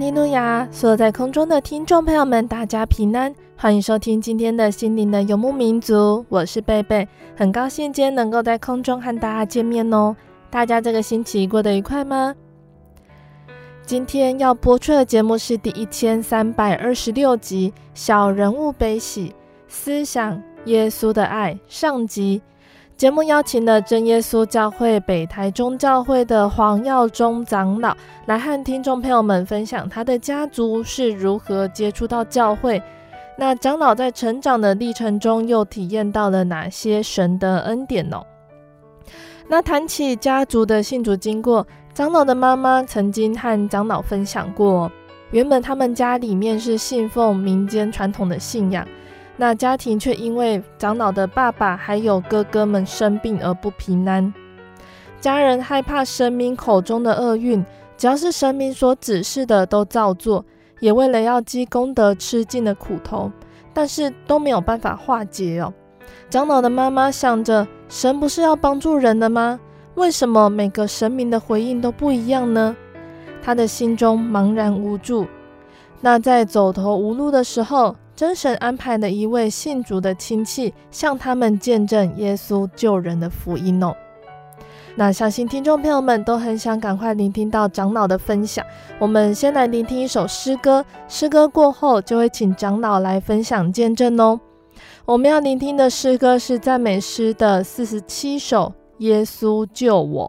利路亚！所有在空中的听众朋友们，大家平安，欢迎收听今天的心灵的游牧民族。我是贝贝，很高兴今天能够在空中和大家见面哦。大家这个星期过得愉快吗？今天要播出的节目是第一千三百二十六集《小人物悲喜思想耶稣的爱》上集。节目邀请了真耶稣教会北台中教会的黄耀忠长老来和听众朋友们分享他的家族是如何接触到教会。那长老在成长的历程中又体验到了哪些神的恩典呢？那谈起家族的信主经过，长老的妈妈曾经和长老分享过，原本他们家里面是信奉民间传统的信仰。那家庭却因为长老的爸爸还有哥哥们生病而不平安，家人害怕神明口中的厄运，只要是神明所指示的都照做，也为了要积功德吃尽了苦头，但是都没有办法化解哦。长老的妈妈想着，神不是要帮助人的吗？为什么每个神明的回应都不一样呢？她的心中茫然无助。那在走投无路的时候，真神安排了一位信主的亲戚，向他们见证耶稣救人的福音哦。那相信听众朋友们都很想赶快聆听到长老的分享。我们先来聆听一首诗歌，诗歌过后就会请长老来分享见证哦。我们要聆听的诗歌是赞美诗的四十七首，《耶稣救我》。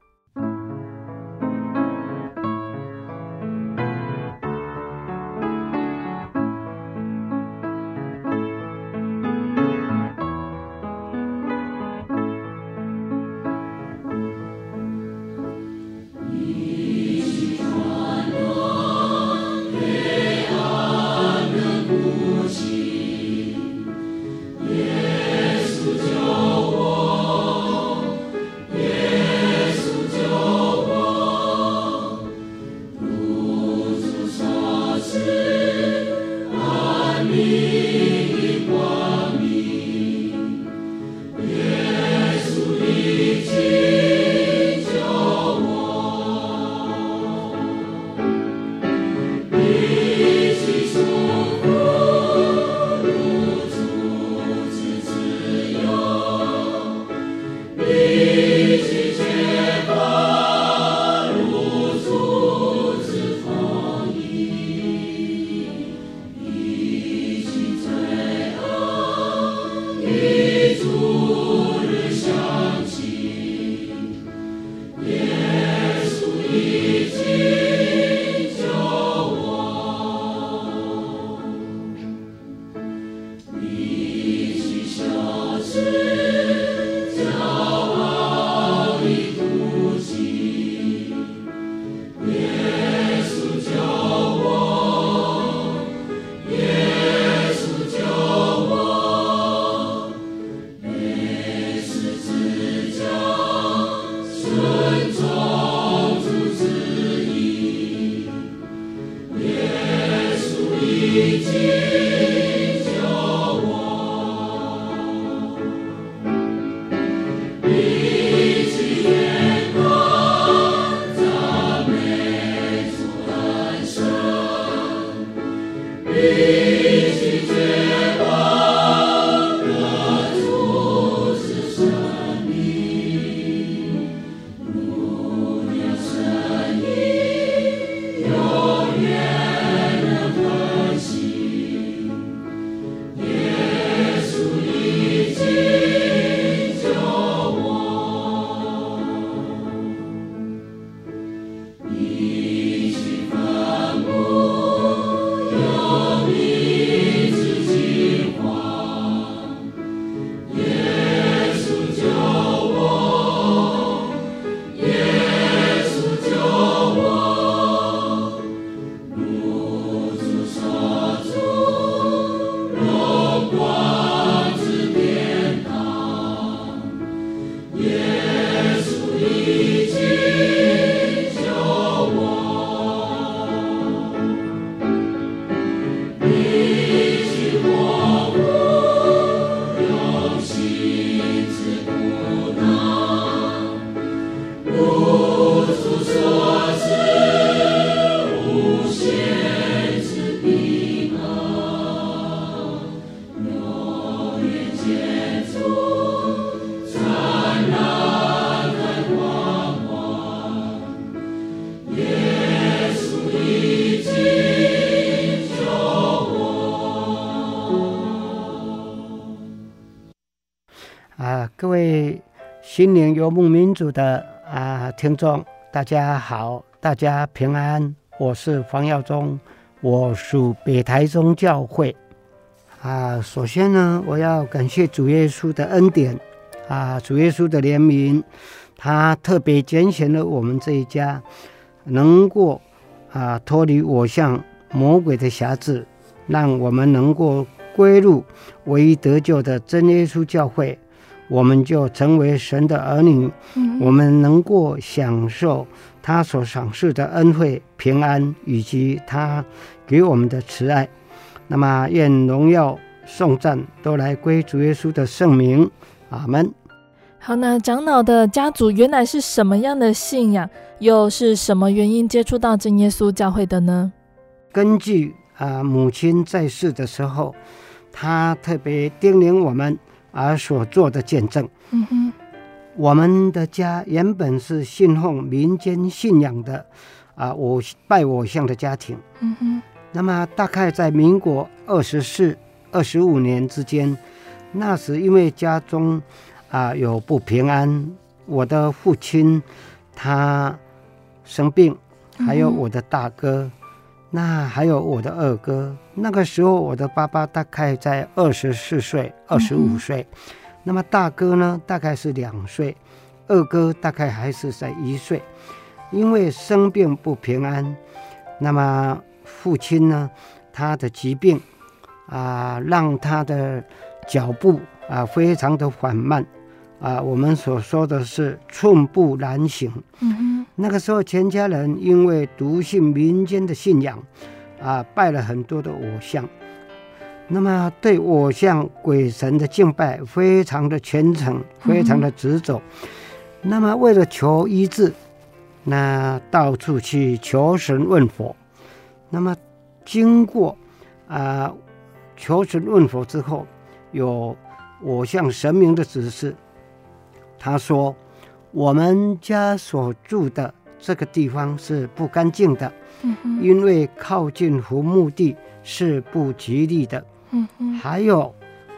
游牧民族的啊听众，大家好，大家平安。我是黄耀忠，我属北台中教会。啊，首先呢，我要感谢主耶稣的恩典，啊，主耶稣的怜悯，他特别拣选了我们这一家，能够啊脱离我像魔鬼的辖制，让我们能够归入唯一得救的真耶稣教会，我们就成为神的儿女，嗯、我们能够享受。他所赏赐的恩惠、平安，以及他给我们的慈爱，那么愿荣耀颂赞都来归主耶稣的圣名，阿门。好，那长老的家族原来是什么样的信仰？又是什么原因接触到真耶稣教会的呢？根据啊母亲在世的时候，他特别叮咛我们而所做的见证。嗯哼。我们的家原本是信奉民间信仰的，啊，我拜我像的家庭。嗯哼。那么大概在民国二十四、二十五年之间，那时因为家中啊有不平安，我的父亲他生病，还有我的大哥，嗯、那还有我的二哥。那个时候我的爸爸大概在二十四岁、二十五岁。嗯那么大哥呢，大概是两岁，二哥大概还是在一岁，因为生病不平安，那么父亲呢，他的疾病啊，让他的脚步啊非常的缓慢啊，我们所说的是寸步难行。嗯哼。那个时候，全家人因为笃信民间的信仰啊，拜了很多的偶像。那么对偶像鬼神的敬拜非常的虔诚，非常的执着。嗯、那么为了求医治，那到处去求神问佛。那么经过啊、呃、求神问佛之后，有我像神明的指示，他说我们家所住的这个地方是不干净的，嗯、因为靠近坟墓地是不吉利的。还有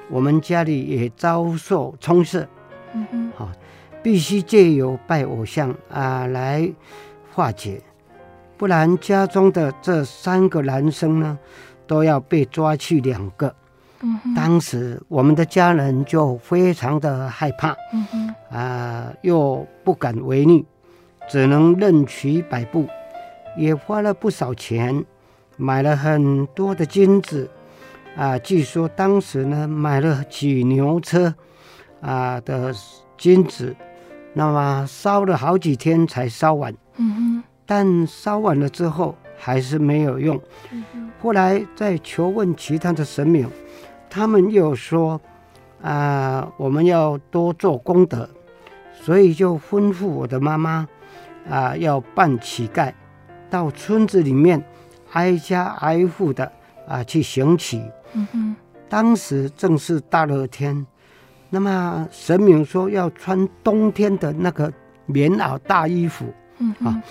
我们家里也遭受冲煞，嗯哼，好，必须借由拜偶像啊来化解，不然家中的这三个男生呢都要被抓去两个。嗯，当时我们的家人就非常的害怕，嗯哼，啊又不敢违逆，只能任其摆布，也花了不少钱，买了很多的金子。啊，据说当时呢，买了几牛车啊的金子，那么烧了好几天才烧完。嗯哼。但烧完了之后还是没有用。后来再求问其他的神明，他们又说啊，我们要多做功德，所以就吩咐我的妈妈啊，要扮乞丐，到村子里面挨家挨户的啊去行乞。嗯，当时正是大热天，那么神明说要穿冬天的那个棉袄大衣服，嗯啊，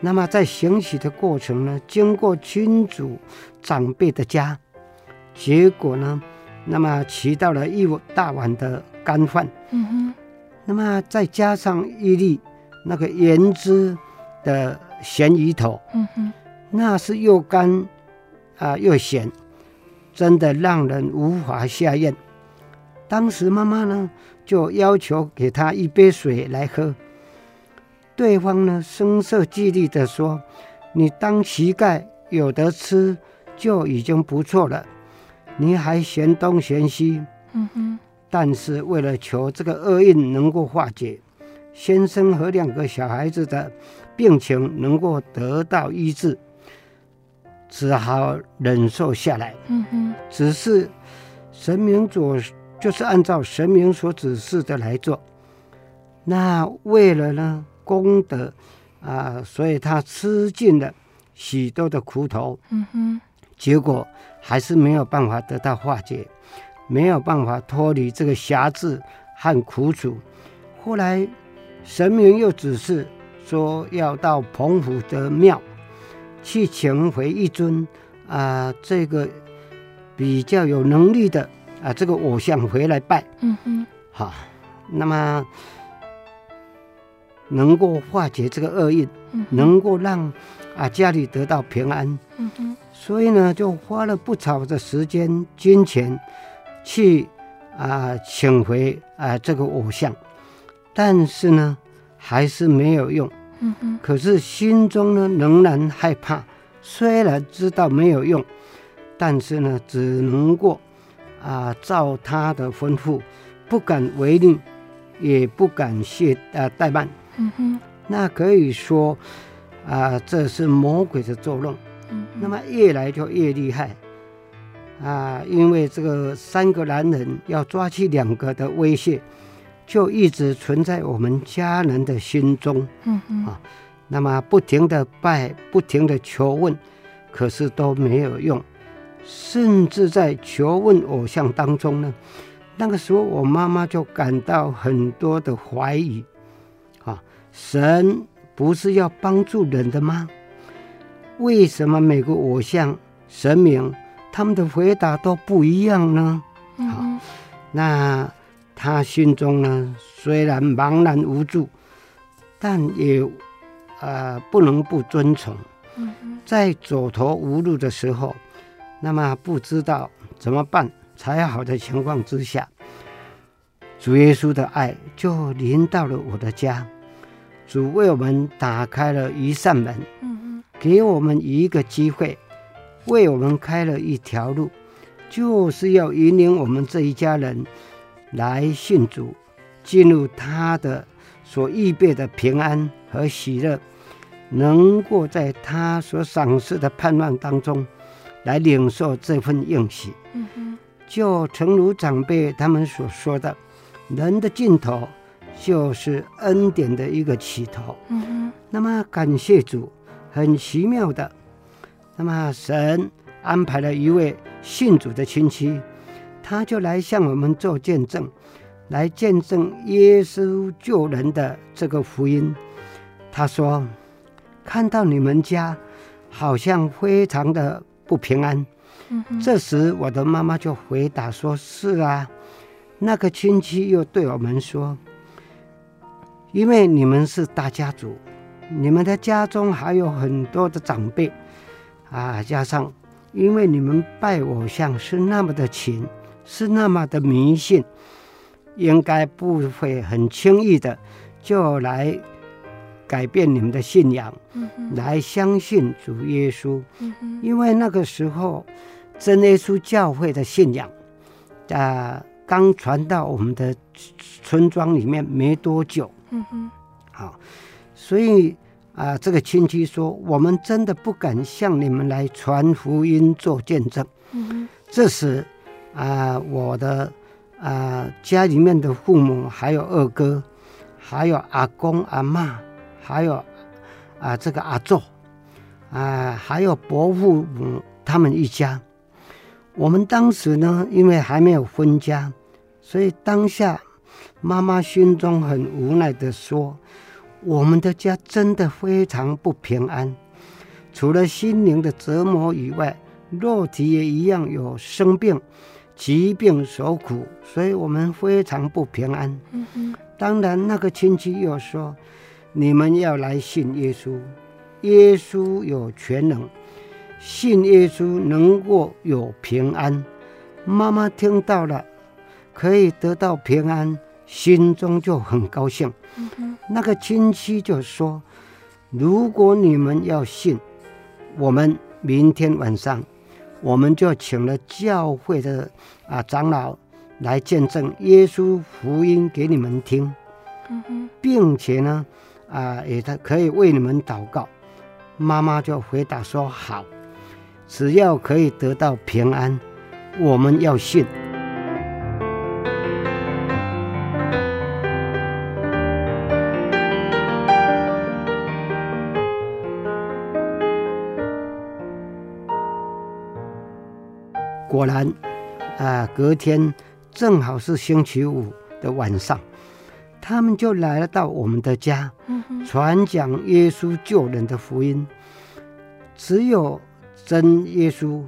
那么在行乞的过程呢，经过亲族长辈的家，结果呢，那么乞到了一大碗的干饭，嗯哼，那么再加上一粒那个盐汁的咸鱼头，嗯哼，那是又干啊又咸。真的让人无法下咽。当时妈妈呢，就要求给他一杯水来喝。对方呢，声色俱厉地说：“你当乞丐有得吃就已经不错了，你还嫌东嫌西。”嗯哼。但是为了求这个厄运能够化解，先生和两个小孩子的病情能够得到医治。只好忍受下来。嗯哼，只是神明所就是按照神明所指示的来做。那为了呢功德啊，所以他吃尽了许多的苦头。嗯哼，结果还是没有办法得到化解，没有办法脱离这个辖制和苦楚。后来神明又指示说要到澎湖的庙。去请回一尊啊，这个比较有能力的啊，这个偶像回来拜。嗯哼，好，那么能够化解这个厄运，嗯、能够让啊家里得到平安。嗯哼，所以呢，就花了不少的时间、金钱去啊请回啊这个偶像，但是呢，还是没有用。嗯哼，可是心中呢仍然害怕，虽然知道没有用，但是呢，只能够啊照他的吩咐，不敢违令，也不敢懈啊怠慢。嗯哼，那可以说啊，这是魔鬼的作弄。嗯，那么越来就越厉害啊，因为这个三个男人要抓去两个的威胁，就一直存在我们家人的心中。嗯嗯啊，那么不停的拜，不停的求问，可是都没有用，甚至在求问偶像当中呢，那个时候我妈妈就感到很多的怀疑啊。神不是要帮助人的吗？为什么每个偶像神明他们的回答都不一样呢？嗯、好，那他心中呢，虽然茫然无助，但也啊、呃、不能不遵从。在走投无路的时候，那么不知道怎么办才好的情况之下，主耶稣的爱就临到了我的家。主为我们打开了一扇门，给我们一个机会，为我们开了一条路，就是要引领我们这一家人来信主，进入他的所预备的平安和喜乐，能够在他所赏赐的盼望当中来领受这份应许。就诚如长辈他们所说的，人的尽头。就是恩典的一个起头。嗯哼。那么感谢主，很奇妙的，那么神安排了一位信主的亲戚，他就来向我们做见证，来见证耶稣救人的这个福音。他说：“看到你们家好像非常的不平安。”嗯。这时我的妈妈就回答说：“是啊。”那个亲戚又对我们说。因为你们是大家族，你们的家中还有很多的长辈，啊，加上因为你们拜偶像是那么的勤，是那么的迷信，应该不会很轻易的就来改变你们的信仰，嗯、来相信主耶稣。嗯、因为那个时候真耶稣教会的信仰，啊，刚传到我们的村庄里面没多久。嗯哼，好，所以啊，这个亲戚说，我们真的不敢向你们来传福音做见证。嗯，这时啊，我的啊家里面的父母，还有二哥，还有阿公阿嬷，还有啊这个阿祖，啊还有伯父母他们一家，我们当时呢，因为还没有分家，所以当下。妈妈心中很无奈的说：“我们的家真的非常不平安，除了心灵的折磨以外，肉体也一样有生病、疾病所苦，所以我们非常不平安。”嗯。当然，那个亲戚又说：“你们要来信耶稣，耶稣有全能，信耶稣能够有平安。”妈妈听到了，可以得到平安。心中就很高兴。那个亲戚就说：“如果你们要信，我们明天晚上，我们就请了教会的啊长老来见证耶稣福音给你们听，并且呢，啊也他可以为你们祷告。”妈妈就回答说：“好，只要可以得到平安，我们要信。”果然，啊，隔天正好是星期五的晚上，他们就来到我们的家，传讲耶稣救人的福音。只有真耶稣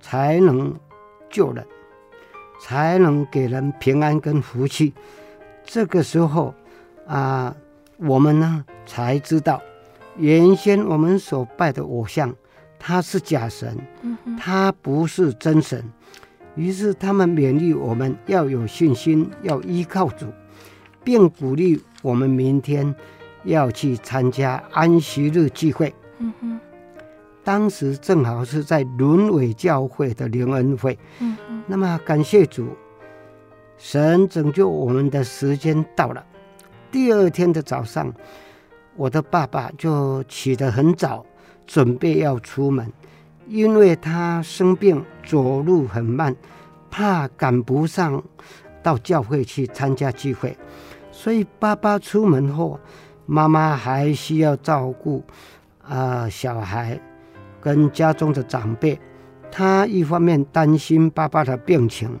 才能救人，才能给人平安跟福气。这个时候啊，我们呢才知道，原先我们所拜的偶像，他是假神，他不是真神。于是他们勉励我们要有信心，要依靠主，并鼓励我们明天要去参加安息日聚会。嗯哼，当时正好是在仑尾教会的灵恩会。那么感谢主，神拯救我们的时间到了。第二天的早上，我的爸爸就起得很早，准备要出门。因为他生病，走路很慢，怕赶不上到教会去参加聚会，所以爸爸出门后，妈妈还需要照顾啊、小孩跟家中的长辈。他一方面担心爸爸的病情，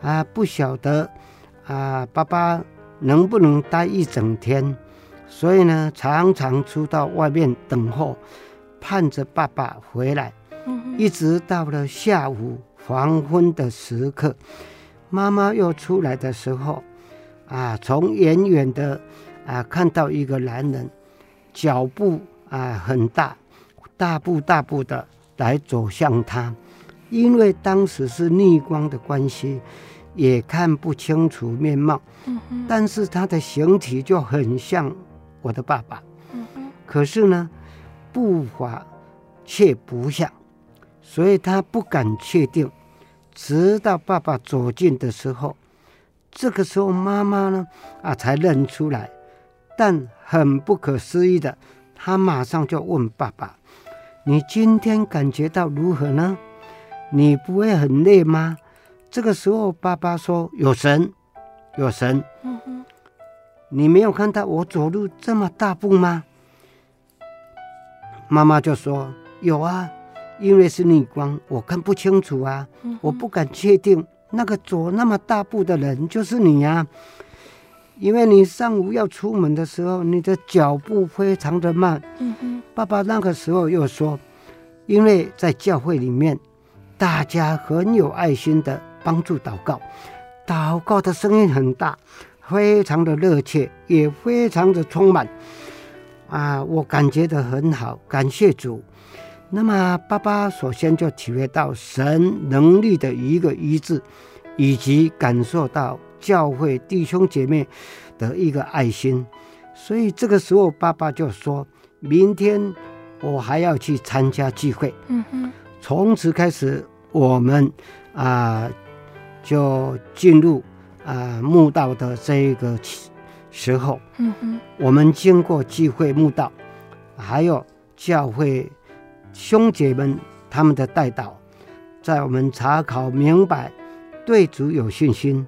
啊、不晓得啊、爸爸能不能待一整天，所以呢常常出到外面等候，盼着爸爸回来。一直到了下午黄昏的时刻，妈妈又出来的时候，啊，从远远的啊看到一个男人，脚步啊很大，大步大步的来走向他，因为当时是逆光的关系，也看不清楚面貌，但是他的形体就很像我的爸爸，可是呢，步伐却不像。所以他不敢确定，直到爸爸走近的时候，这个时候妈妈呢啊才认出来，但很不可思议的，他马上就问爸爸：“你今天感觉到如何呢？你不会很累吗？”这个时候爸爸说：“有神，有神。”嗯哼，你没有看到我走路这么大步吗？妈妈就说：“有啊。”因为是逆光，我看不清楚啊，嗯、我不敢确定那个走那么大步的人就是你呀、啊。因为你上午要出门的时候，你的脚步非常的慢。嗯，爸爸那个时候又说，因为在教会里面，大家很有爱心的帮助祷告，祷告的声音很大，非常的热切，也非常的充满。啊，我感觉的很好，感谢主。那么，爸爸首先就体会到神能力的一个医治，以及感受到教会弟兄姐妹的一个爱心。所以这个时候，爸爸就说：“明天我还要去参加聚会。”嗯哼。从此开始，我们啊、呃、就进入啊、呃、慕道的这一个时候。嗯哼。我们经过聚会慕道，还有教会。兄姐们，他们的带导，在我们查考明白，对主有信心，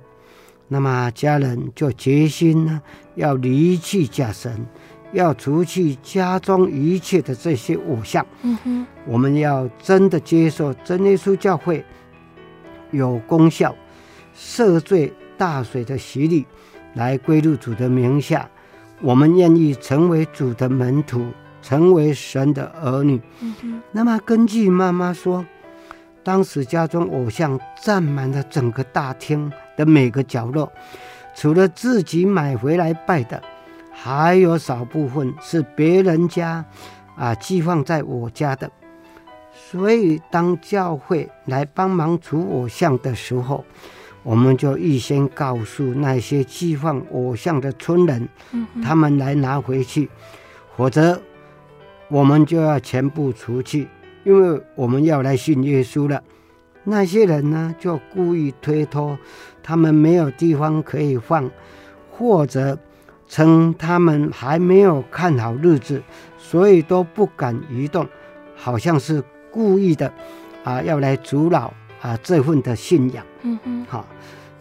那么家人就决心呢，要离弃假神，要除去家中一切的这些偶像。嗯哼，我们要真的接受真耶稣教会有功效、赦罪大水的洗礼，来归入主的名下。我们愿意成为主的门徒。成为神的儿女。嗯哼。那么根据妈妈说，当时家中偶像占满了整个大厅的每个角落，除了自己买回来拜的，还有少部分是别人家啊寄放在我家的。所以当教会来帮忙除偶像的时候，我们就预先告诉那些寄放偶像的村人，嗯，他们来拿回去，否则。我们就要全部除去，因为我们要来信耶稣了。那些人呢，就故意推脱，他们没有地方可以放，或者称他们还没有看好日子，所以都不敢移动，好像是故意的啊，要来阻挠啊这份的信仰。嗯嗯，好，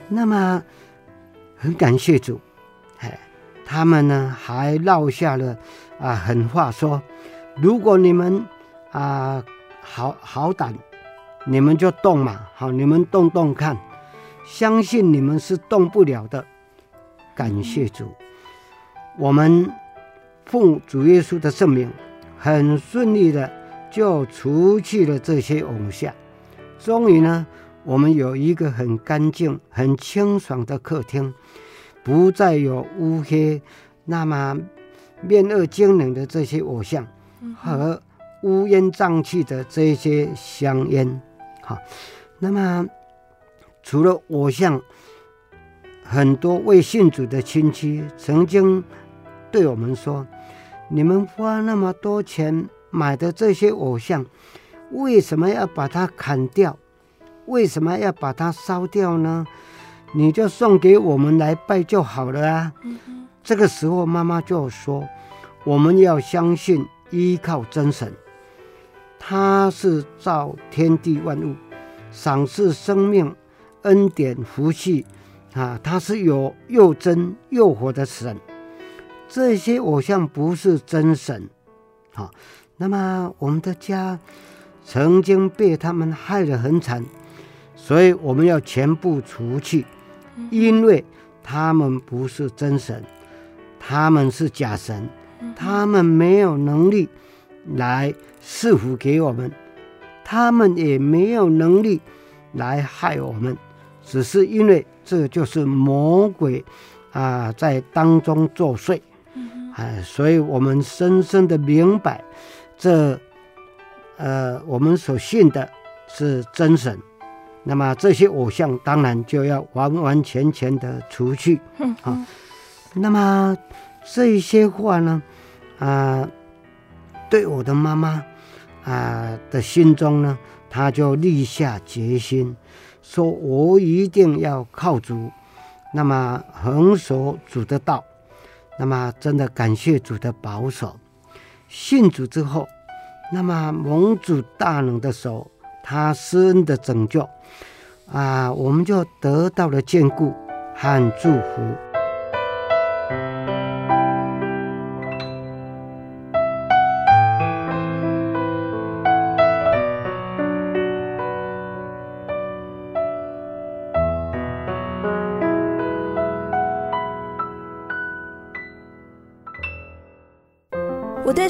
那么很感谢主，哎，他们呢还落下了啊狠话说。如果你们啊、呃、好好胆，你们就动嘛，好，你们动动看，相信你们是动不了的。感谢主，我们奉主耶稣的圣名，很顺利的就除去了这些偶像。终于呢，我们有一个很干净、很清爽的客厅，不再有乌黑，那么面恶狰獰的这些偶像和乌烟瘴气的这些香烟。好，那么除了偶像，很多未信主的亲戚曾经对我们说：“你们花那么多钱买的这些偶像，为什么要把它砍掉？为什么要把它烧掉呢？你就送给我们来拜就好了啊！”这个时候，妈妈就说：“我们要相信，依靠真神。”他是造天地万物、赏赐生命、恩典福气啊！他是有又真又活的神。这些偶像不是真神，好。那么我们的家曾经被他们害得很惨，所以我们要全部除去，因为他们不是真神，他们是假神，他们没有能力来。赐福给我们，他们也没有能力来害我们，只是因为这就是魔鬼啊在当中作祟，啊，所以我们深深的明白，这呃我们所信的是真神，那么这些偶像当然就要完完全全的除去啊。那么这些话呢，啊，对我的妈妈。啊的心中呢，她就立下决心，说我一定要靠主，那么恒守主的道，那么真的感谢主的保守。信主之后，那么蒙主大能的手，他施恩的拯救，啊，我们就得到了眷顾和祝福。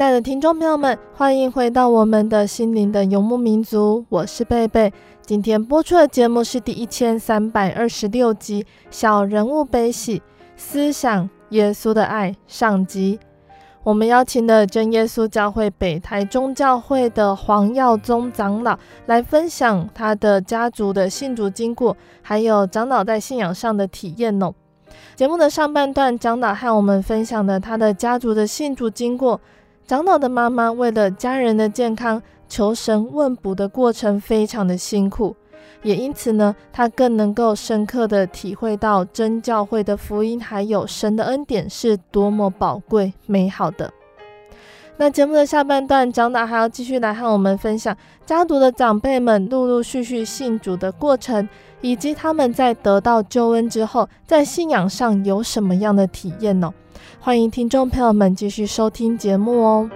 亲爱的听众朋友们，欢迎回到我们的心灵的游牧民族，我是贝贝。今天播出的节目是第一千三百二十六集《小人物悲喜思想耶稣的爱》上集。我们邀请了真耶稣教会北台中教会的黄耀宗长老来分享他的家族的信主经过，还有长老在信仰上的体验哦。节目的上半段，长老和我们分享了他的家族的信主经过。长老的妈妈为了家人的健康，求神问卜的过程非常的辛苦，也因此呢，她更能够深刻的体会到真教会的福音，还有神的恩典是多么宝贵美好的。那节目的下半段，长老还要继续来和我们分享家族的长辈们陆陆续续信主的过程，以及他们在得到救恩之后，在信仰上有什么样的体验呢？欢迎听众朋友们继续收听节目哦。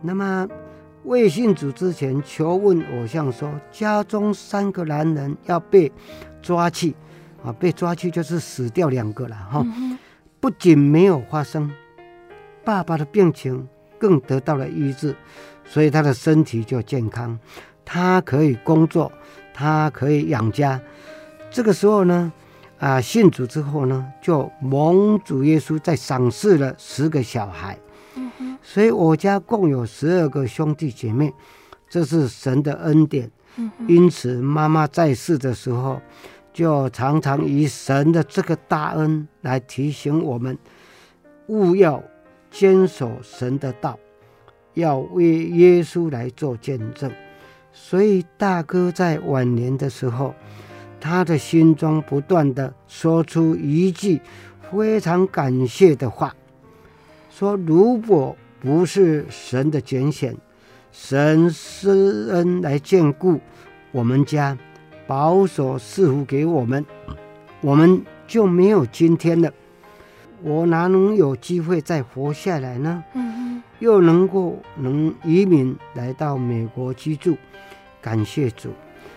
那么未信主之前，求问偶像说，家中三个男人要被抓去，啊，被抓去就是死掉两个了哈。不仅没有发生，爸爸的病情更得到了医治，所以他的身体就健康，他可以工作，他可以养家。这个时候呢，啊，信主之后呢，就蒙主耶稣再赏赐了十个小孩。所以我家共有十二个兄弟姐妹，这是神的恩典。因此，妈妈在世的时候，就常常以神的这个大恩来提醒我们，务要坚守神的道，要为耶稣来做见证。所以，大哥在晚年的时候，他的心中不断的说出一句非常感谢的话，说：“如果。”不是神的拣选，神施恩来眷顾我们家，保守赐福给我们，我们就没有今天了。我哪能有机会再活下来呢？又能够能移民来到美国居住，感谢主，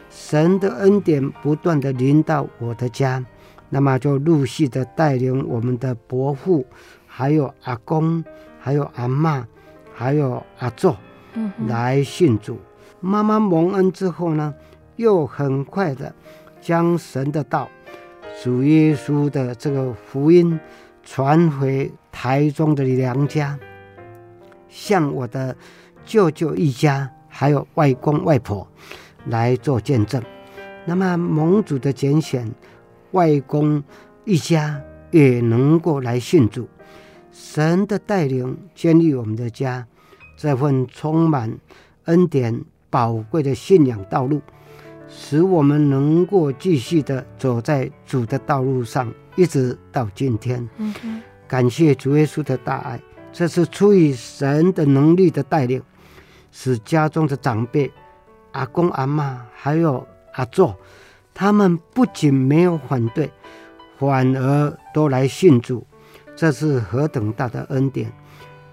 神的恩典不断的临到我的家，那么就陆续的带领我们的伯父，还有阿公。还有阿嬷，还有阿祖，来信主。妈妈蒙恩之后呢，又很快的将神的道、主耶稣的这个福音传回台中的娘家，向我的舅舅一家，还有外公外婆来做见证。那么蒙主的拣选，外公一家也能够来信主。神的带领，建立我们的家，这份充满恩典、宝贵的信仰道路，使我们能够继续的走在主的道路上，一直到今天。嗯，感谢主耶稣的大爱，这是出于神的能力的带领，使家中的长辈、阿公阿妈还有阿祖，他们不仅没有反对，反而都来信主。这是何等大的恩典！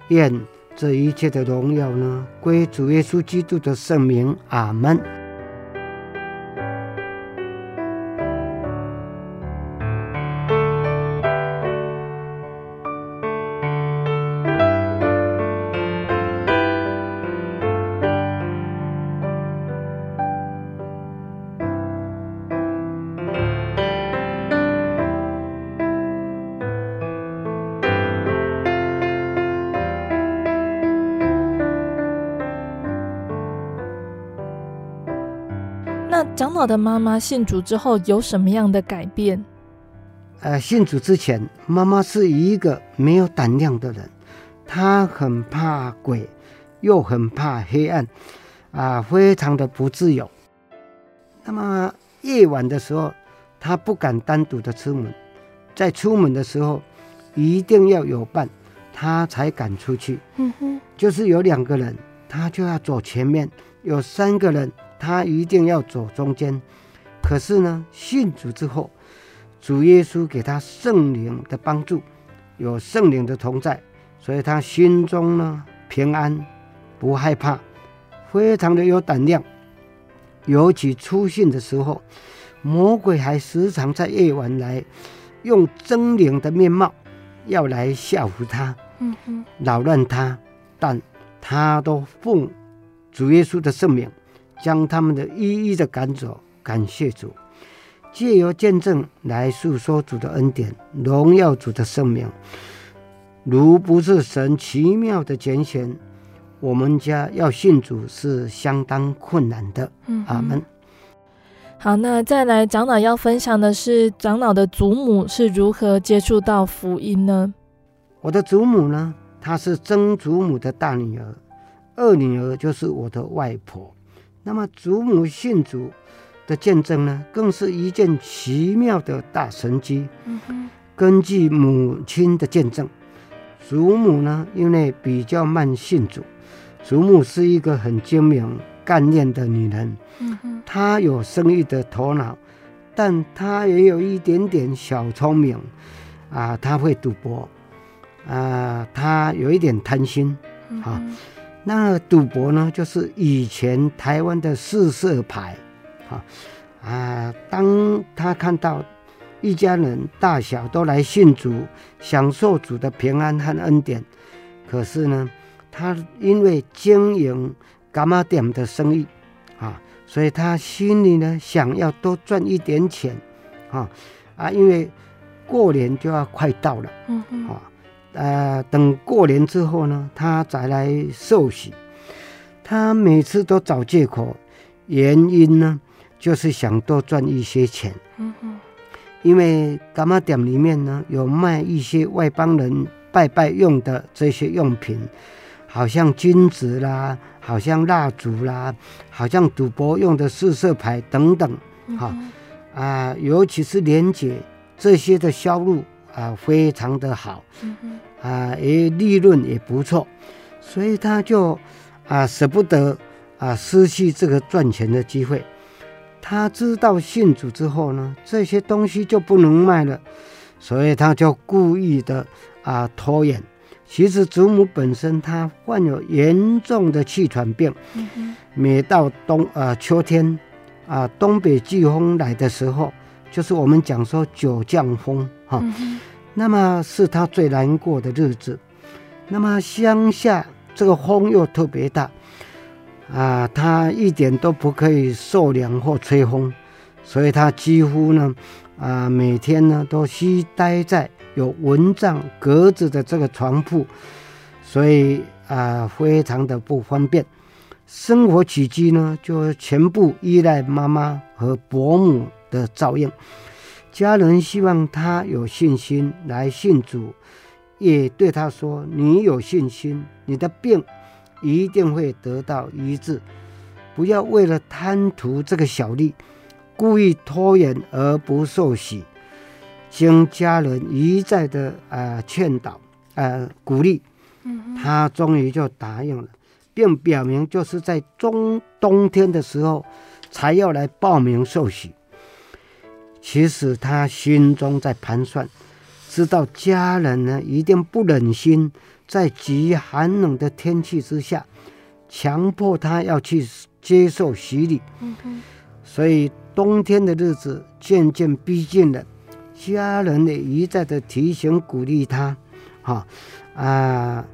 愿这一切的荣耀呢，归主耶稣基督的圣名。阿门。长老的妈妈信主之后有什么样的改变？呃，信主之前，妈妈是一个没有胆量的人，她很怕鬼，又很怕黑暗，啊、呃，非常的不自由。那么夜晚的时候，她不敢单独的出门，在出门的时候一定要有伴，她才敢出去。嗯哼，就是有两个人，她就要走前面；有三个人。他一定要走中间，可是呢，信主之后，主耶稣给他圣灵的帮助，有圣灵的同在，所以他心中呢平安，不害怕，非常的有胆量。尤其出信的时候，魔鬼还时常在夜晚来，用狰狞的面貌要来吓唬他，嗯哼，扰乱他，但他都奉主耶稣的圣名。将他们的一一的赶走，感谢主，借由见证来诉说主的恩典，荣耀主的圣名。如不是神奇妙的拣选，我们家要信主是相当困难的。嗯、阿门。好，那再来长老要分享的是，长老的祖母是如何接触到福音呢？我的祖母呢，她是曾祖母的大女儿，二女儿就是我的外婆。那么祖母信主的见证呢，更是一件奇妙的大神迹。嗯哼。根据母亲的见证，祖母呢，因为比较慢信主，祖母是一个很精明干练的女人。嗯哼。她有生意的头脑，但她也有一点点小聪明。啊，她会赌博。啊，她有一点贪心。啊。那赌博呢，就是以前台湾的四色牌，啊啊！当他看到一家人大小都来信主，享受主的平安和恩典，可是呢，他因为经营柑仔店的生意，啊，所以他心里呢想要多赚一点钱，啊啊，因为过年就要快到了，啊。呃，等过年之后呢，他再来受洗。他每次都找借口，原因呢，就是想多赚一些钱。嗯哼，因为柑仔店里面呢，有卖一些外邦人拜拜用的这些用品，好像金子啦，好像蜡烛啦，好像赌博用的四色牌等等。哈、啊，尤其是连姐这些的销路。啊，非常的好，啊，也利润也不错，所以他就啊舍不得啊失去这个赚钱的机会。他知道信主之后呢，这些东西就不能卖了，所以他就故意的啊拖延。其实祖母本身她患有严重的气喘病，每到冬啊秋天啊东北季风来的时候，就是我们讲说九降风哈。那么是他最难过的日子。那么乡下这个风又特别大，啊，他一点都不可以受凉或吹风，所以他几乎呢，啊，每天呢都需待在有蚊帐格子的这个床铺，所以啊，非常的不方便。生活起居呢，就全部依赖妈妈和伯母的照应。家人希望他有信心来信主，也对他说：“你有信心，你的病一定会得到医治。不要为了贪图这个小利，故意拖延而不受洗。”经家人一再的啊劝导、啊、呃、鼓励，他终于就答应了，并表明就是在中冬天的时候才要来报名受洗。其实他心中在盘算，知道家人呢一定不忍心在极寒冷的天气之下强迫他要去接受洗礼。嗯。所以冬天的日子渐渐逼近了，家人也一再的提醒鼓励他，哈啊，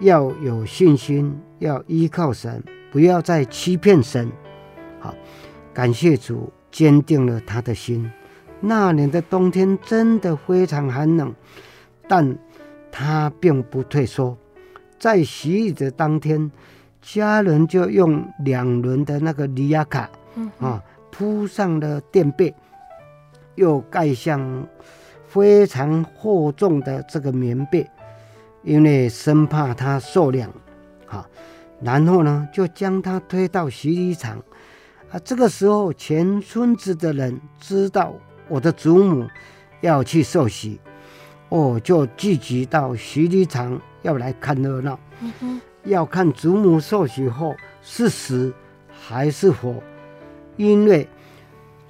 要有信心，要依靠神，不要再欺骗神。好，感谢主，坚定了他的心。那年的冬天真的非常寒冷，但他并不退缩。在洗礼的当天，家人就用两轮的那个里亚卡，啊，铺上了垫被，又盖上非常厚重的这个棉被，因为生怕他受凉。啊，然后呢，就将他推到洗衣场。啊，这个时候，全村子的人知道。我的祖母要去受洗，我就聚集到洗礼场要来看热闹，嗯、要看祖母受洗后是死还是活。因为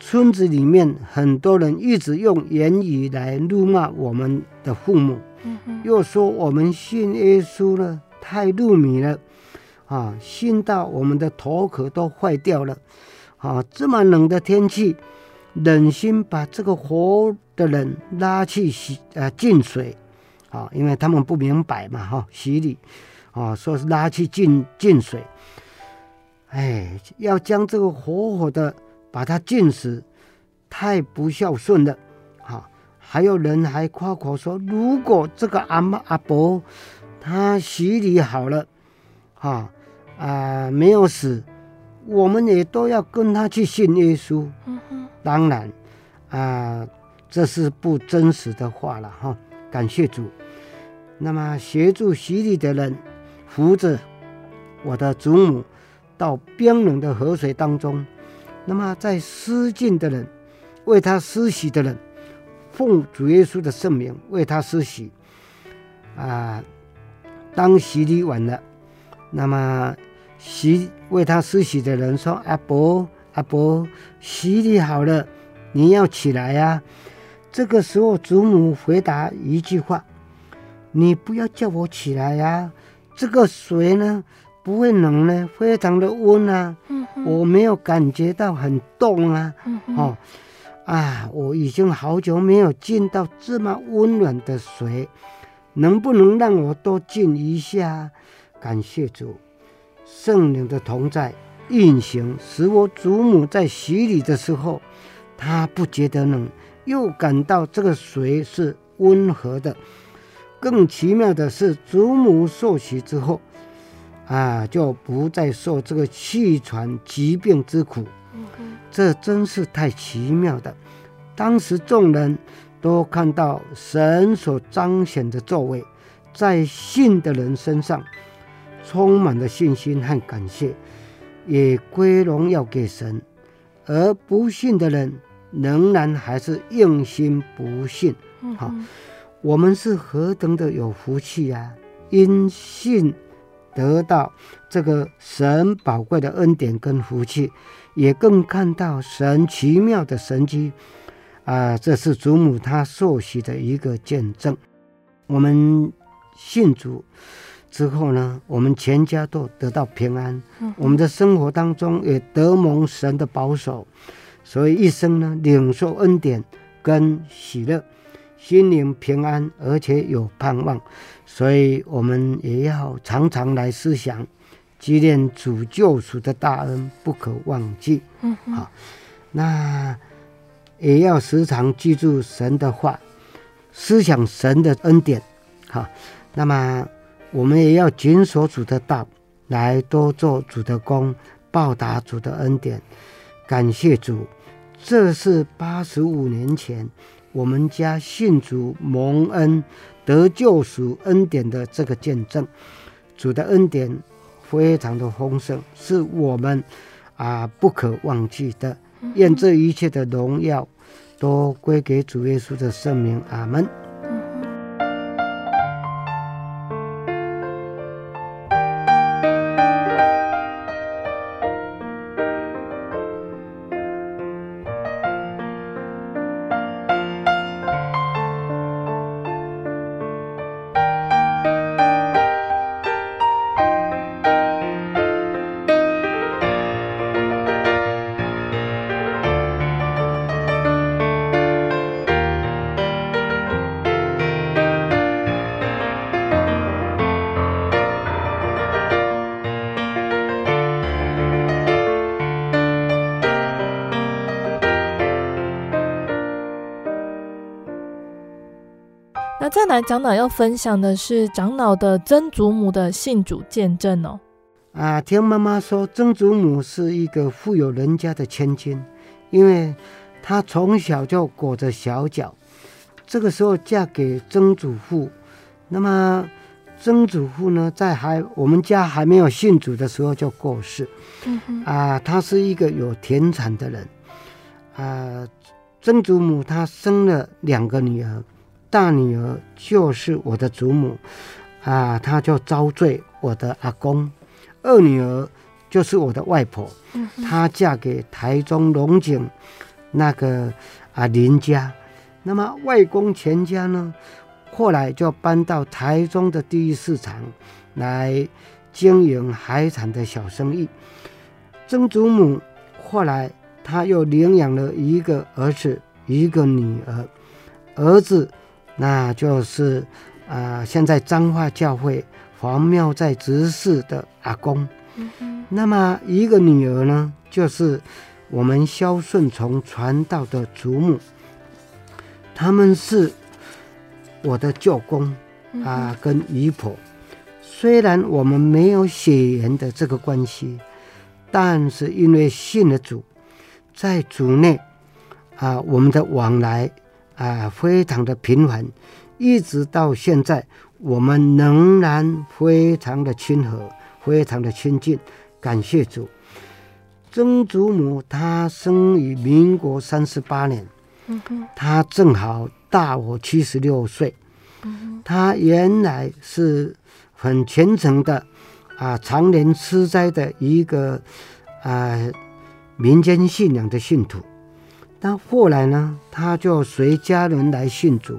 村子里面很多人一直用言语来辱骂我们的父母，嗯、又说我们信耶稣呢太入迷了，啊，信到我们的头壳都坏掉了，啊，这么冷的天气。忍心把这个活的人拉去洗呃浸水，啊，因为他们不明白嘛哈，洗礼，啊，说是拉去浸浸水，哎，要将这个活活的把他浸死，太不孝顺了，啊，还有人还夸口说，如果这个阿妈阿伯他洗礼好了，啊啊没有死，我们也都要跟他去信耶稣。当然，啊、这是不真实的话了哈。感谢主。那么协助洗礼的人扶着我的祖母到冰冷的河水当中。那么在施浸的人为他施洗的人，奉主耶稣的圣名为他施洗。啊、当洗礼完了，那么洗为他施洗的人说：“阿伯。”阿伯，洗礼好了，你要起来呀、啊。这个时候，祖母回答一句话：“你不要叫我起来呀、啊。这个水呢，不会冷呢？非常的温啊，嗯、我没有感觉到很冻啊，嗯、哦，啊，我已经好久没有进到这么温暖的水，能不能让我多进一下？感谢主，圣灵的同在运行，使我祖母在洗礼的时候，她不觉得冷，又感到这个水是温和的。更奇妙的是，祖母受洗之后。啊，就不再受这个气喘疾病之苦，这真是太奇妙的。当时众人都看到神所彰显的作为，在信的人身上充满了信心和感谢，也归荣耀给神；而不信的人仍然还是用心不信。好，我们是何等的有福气呀！因信。得到这个神宝贵的恩典跟福气，也更看到神奇妙的神迹啊！这是祖母她受洗的一个见证。我们信主之后呢，我们全家都得到平安，我们的生活当中也得蒙神的保守，所以一生呢领受恩典跟喜乐，心灵平安，而且有盼望。所以，我们也要常常来思想，纪念主救赎的大恩，不可忘记。嗯，好，那也要时常记住神的话，思想神的恩典。好，那么我们也要谨守主的道，来多做主的工，报答主的恩典。感谢主，这是八十五年前我们家信主蒙恩。得救赎恩典的这个见证，主的恩典非常的丰盛，是我们啊不可忘记的。愿这一切的荣耀都归给主耶稣的圣名，阿门。来，长老要分享的是长老的曾祖母的信主见证哦。啊，听妈妈说，曾祖母是一个富有人家的千金，因为她从小就裹着小脚，这个时候嫁给曾祖父。那么曾祖父呢，在还我们家还没有信主的时候就过世。嗯哼。啊，他是一个有田产的人。啊，曾祖母她生了两个女儿。大女儿就是我的祖母，啊，她就遭罪我的阿公；二女儿就是我的外婆，她嫁给台中龙井那个啊林家。那么外公全家呢，后来就搬到台中的第一市场来经营海产的小生意。曾祖母后来她又领养了一个儿子，一个女儿，儿子。那就是啊、呃，现在彰化教会黄庙在执事的阿公。嗯、那么一个女儿呢，就是我们萧顺从传道的祖母。他们是我的舅公啊、跟姨婆。虽然我们没有血缘的这个关系，但是因为信了主，在主内啊、呃，我们的往来。啊，非常的频繁，一直到现在，我们仍然非常的亲和，非常的亲近。感谢主，曾祖母她生于民国三十八年，她正好大我七十六岁，她原来是很虔诚的，啊，常年吃斋的一个啊民间信仰的信徒。那后来呢，他就随家人来信主，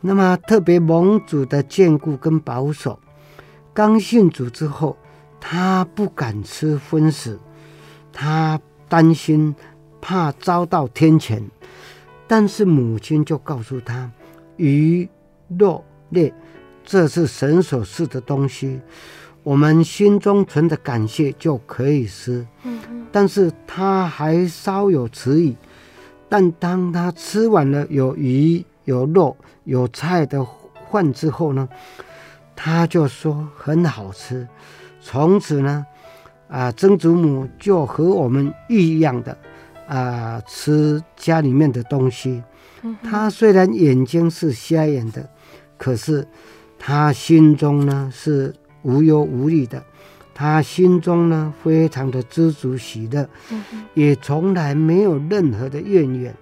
那么特别蒙主的眷顾跟保守。刚信主之后，他不敢吃荤食，他担心怕遭到天谴。但是母亲就告诉他，鱼肉类，这是神所赐的东西，我们心中存着感谢就可以吃。但是他还稍有迟疑。但当他吃完了有鱼有肉有菜的饭之后呢，他就说很好吃。从此呢，啊，曾祖母就和我们一样的。啊，吃家里面的东西。他虽然眼睛是瞎眼的，可是他心中呢是无忧无虑的，他心中呢非常的知足喜乐，也从来没有任何的怨言。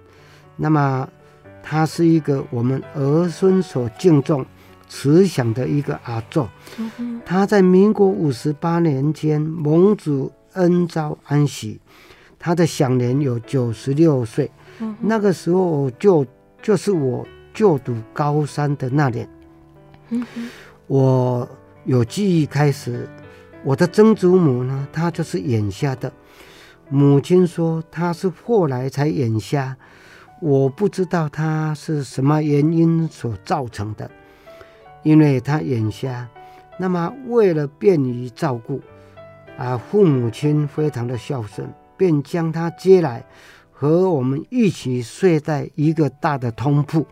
那么，他是一个我们儿孙所敬重、慈祥的一个阿祖。他在民国五十八年间蒙主恩召安息。他的享年有九十六岁，嗯、那个时候就就是我就读高三的那年。嗯、我有记忆开始，我的曾祖母呢，她就是眼瞎的。母亲说她是后来才眼瞎，我不知道她是什么原因所造成的，因为她眼瞎。那么为了便于照顾，啊，父母亲非常的孝顺。便将她接来，和我们一起睡在一个大的通铺。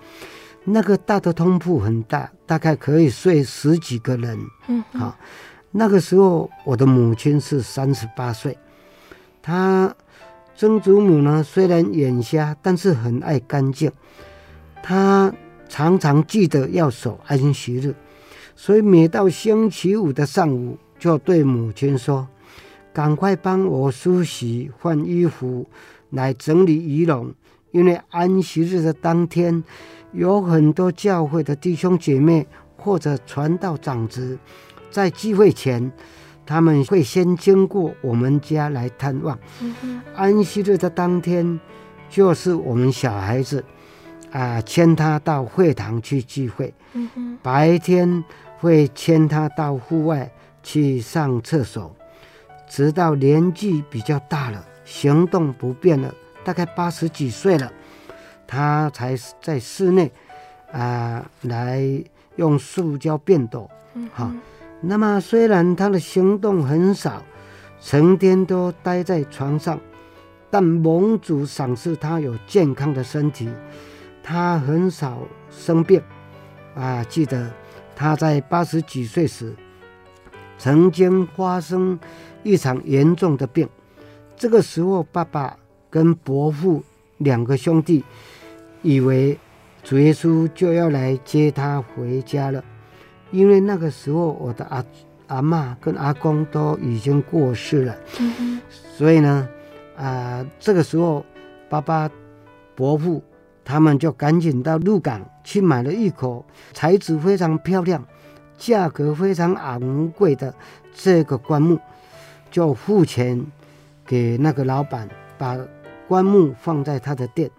那个大的通铺很大，大概可以睡十几个人。嗯，好，那个时候我的母亲是三十八岁，她曾祖母呢，虽然眼瞎，但是很爱干净。她常常记得要守安息日，所以每到星期五的上午，就对母亲说。赶快帮我梳洗、换衣服，来整理仪容，因为安息日的当天，有很多教会的弟兄姐妹或者传道长子，在聚会前，他们会先经过我们家来探望。嗯、安息日的当天，就是我们小孩子啊，牵他到会堂去聚会。嗯、白天会牵他到户外去上厕所。直到年纪比较大了，行动不便了，大概八十几岁了，他才在室内啊、呃、来用塑胶便斗。嗯哼，好。那么虽然他的行动很少，成天都待在床上，但蒙主赏赐他有健康的身体，他很少生病。啊，记得他在八十几岁时，曾经发生。一场严重的病，这个时候，爸爸跟伯父两个兄弟以为主耶稣就要来接他回家了，因为那个时候我的阿阿妈跟阿公都已经过世了，嗯、所以呢，啊、呃，这个时候爸爸、伯父他们就赶紧到鹿港去买了一口材质非常漂亮、价格非常昂贵的这个棺木。就付钱给那个老板，把棺木放在他的店。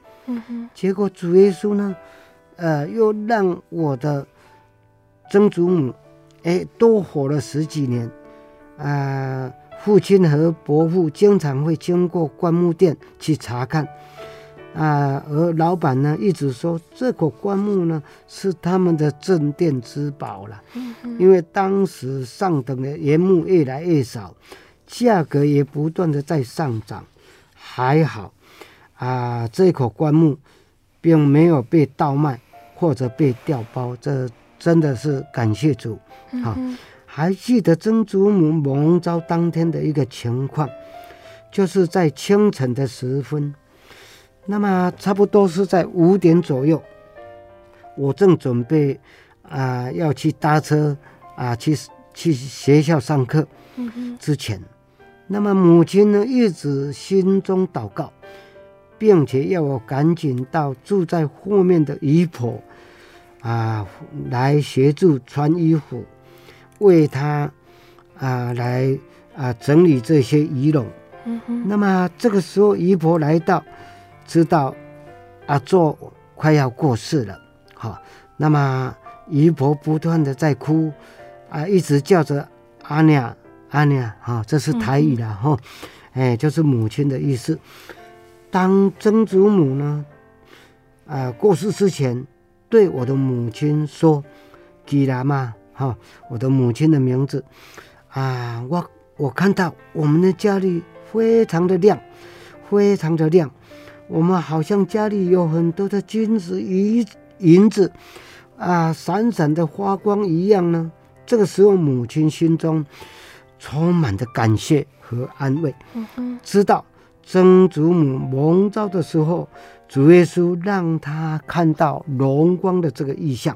结果主耶稣呢，呃，又让我的曾祖母，哎，多活了十几年。啊、呃，父亲和伯父经常会经过棺木店去查看。啊、呃，而老板呢，一直说这口棺木呢是他们的镇店之宝了。因为当时上等的原木越来越少。价格也不断的在上涨，还好啊，这口棺木并没有被盗卖或者被调包，这真的是感谢主。啊，还记得曾祖母蒙召当天的一个情况，就是在清晨的时分，那么差不多是在五点左右，我正准备啊要去搭车啊去去学校上课之前。嗯那么母亲呢，一直心中祷告，并且要我赶紧到住在后面的姨婆啊来协助穿衣服，为他啊来啊整理这些仪容。那么这个时候姨婆来到，知道阿祖快要过世了。好，那么姨婆不断的在哭啊，一直叫着阿娘。阿娘，哈，这是台语的哈，哎，就是母亲的意思。当曾祖母呢，啊、呃，过世之前，对我的母亲说：“吉拉嘛，哈，我的母亲的名字啊，我我看到我们的家里非常的亮，非常的亮，我们好像家里有很多的金子、银银子啊，闪闪的发光一样呢。”这个时候，母亲心中充满着感谢和安慰，知道。曾祖母蒙召的时候，主耶稣让他看到荣光的这个意象。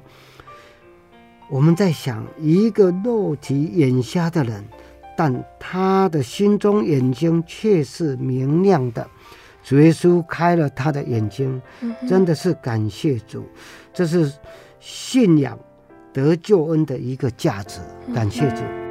我们在想，一个肉体眼瞎的人，但他的心中眼睛却是明亮的。主耶稣开了他的眼睛，真的是感谢主。这是信仰得救恩的一个价值。感谢主。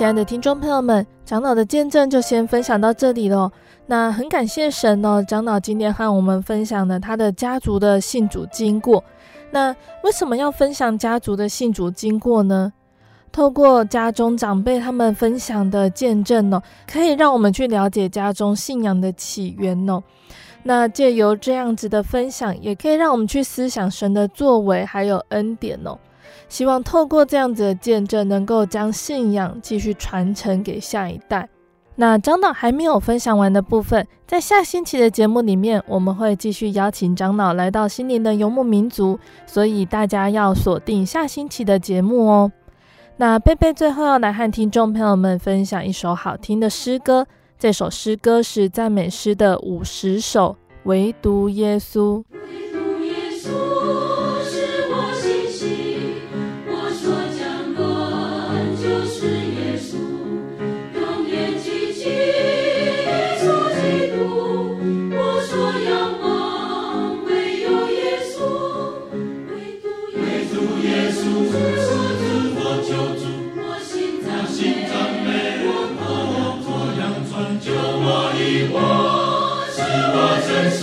亲爱的听众朋友们，长老的见证就先分享到这里喽。那很感谢神哦，长老今天和我们分享了他的家族的信主经过。那为什么要分享家族的信主经过呢？透过家中长辈他们分享的见证哦，可以让我们去了解家中信仰的起源哦。那借由这样子的分享，也可以让我们去思想神的作为还有恩典哦。希望透过这样子的见证，能够将信仰继续传承给下一代。那长老还没有分享完的部分，在下星期的节目里面，我们会继续邀请长老来到心灵的游牧民族，所以大家要锁定下星期的节目哦。那贝贝最后要来和听众朋友们分享一首好听的诗歌，这首诗歌是赞美诗的五十首，唯独耶稣。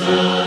是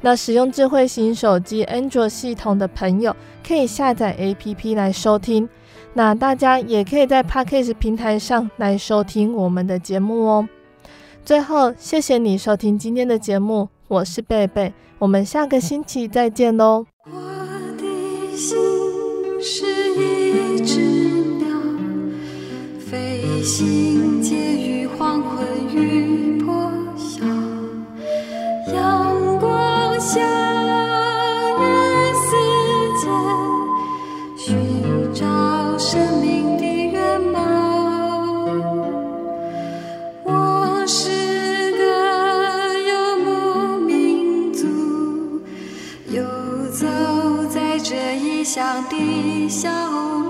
那使用智慧型手机安卓系统的朋友，可以下载 APP 来收听。那大家也可以在 Podcast 平台上来收听我们的节目哦。最后，谢谢你收听今天的节目，我是贝贝，我们下个星期再见喽。我的心是一只鸟，飞行介相约世界，寻找生命的我是个游牧民族，游走在这异乡的小路。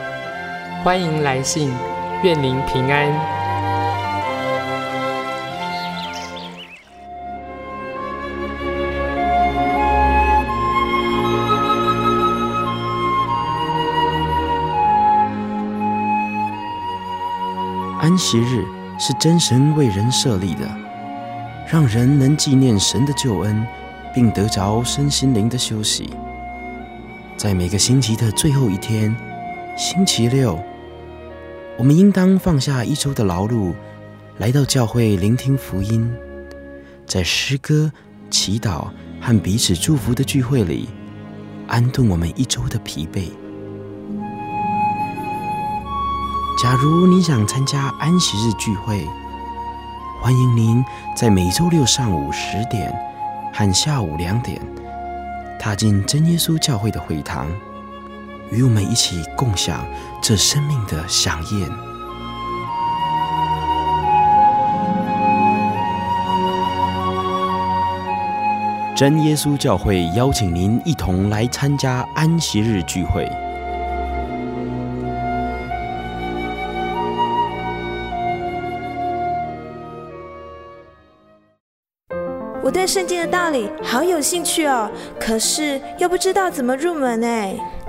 欢迎来信，愿您平安。安息日是真神为人设立的，让人能纪念神的救恩，并得着身心灵的休息。在每个星期的最后一天，星期六。我们应当放下一周的劳碌，来到教会聆听福音，在诗歌、祈祷和彼此祝福的聚会里，安顿我们一周的疲惫。假如你想参加安息日聚会，欢迎您在每周六上午十点和下午两点，踏进真耶稣教会的会堂。与我们一起共享这生命的饗宴。真耶稣教会邀请您一同来参加安息日聚会。我对圣经的道理好有兴趣哦，可是又不知道怎么入门呢？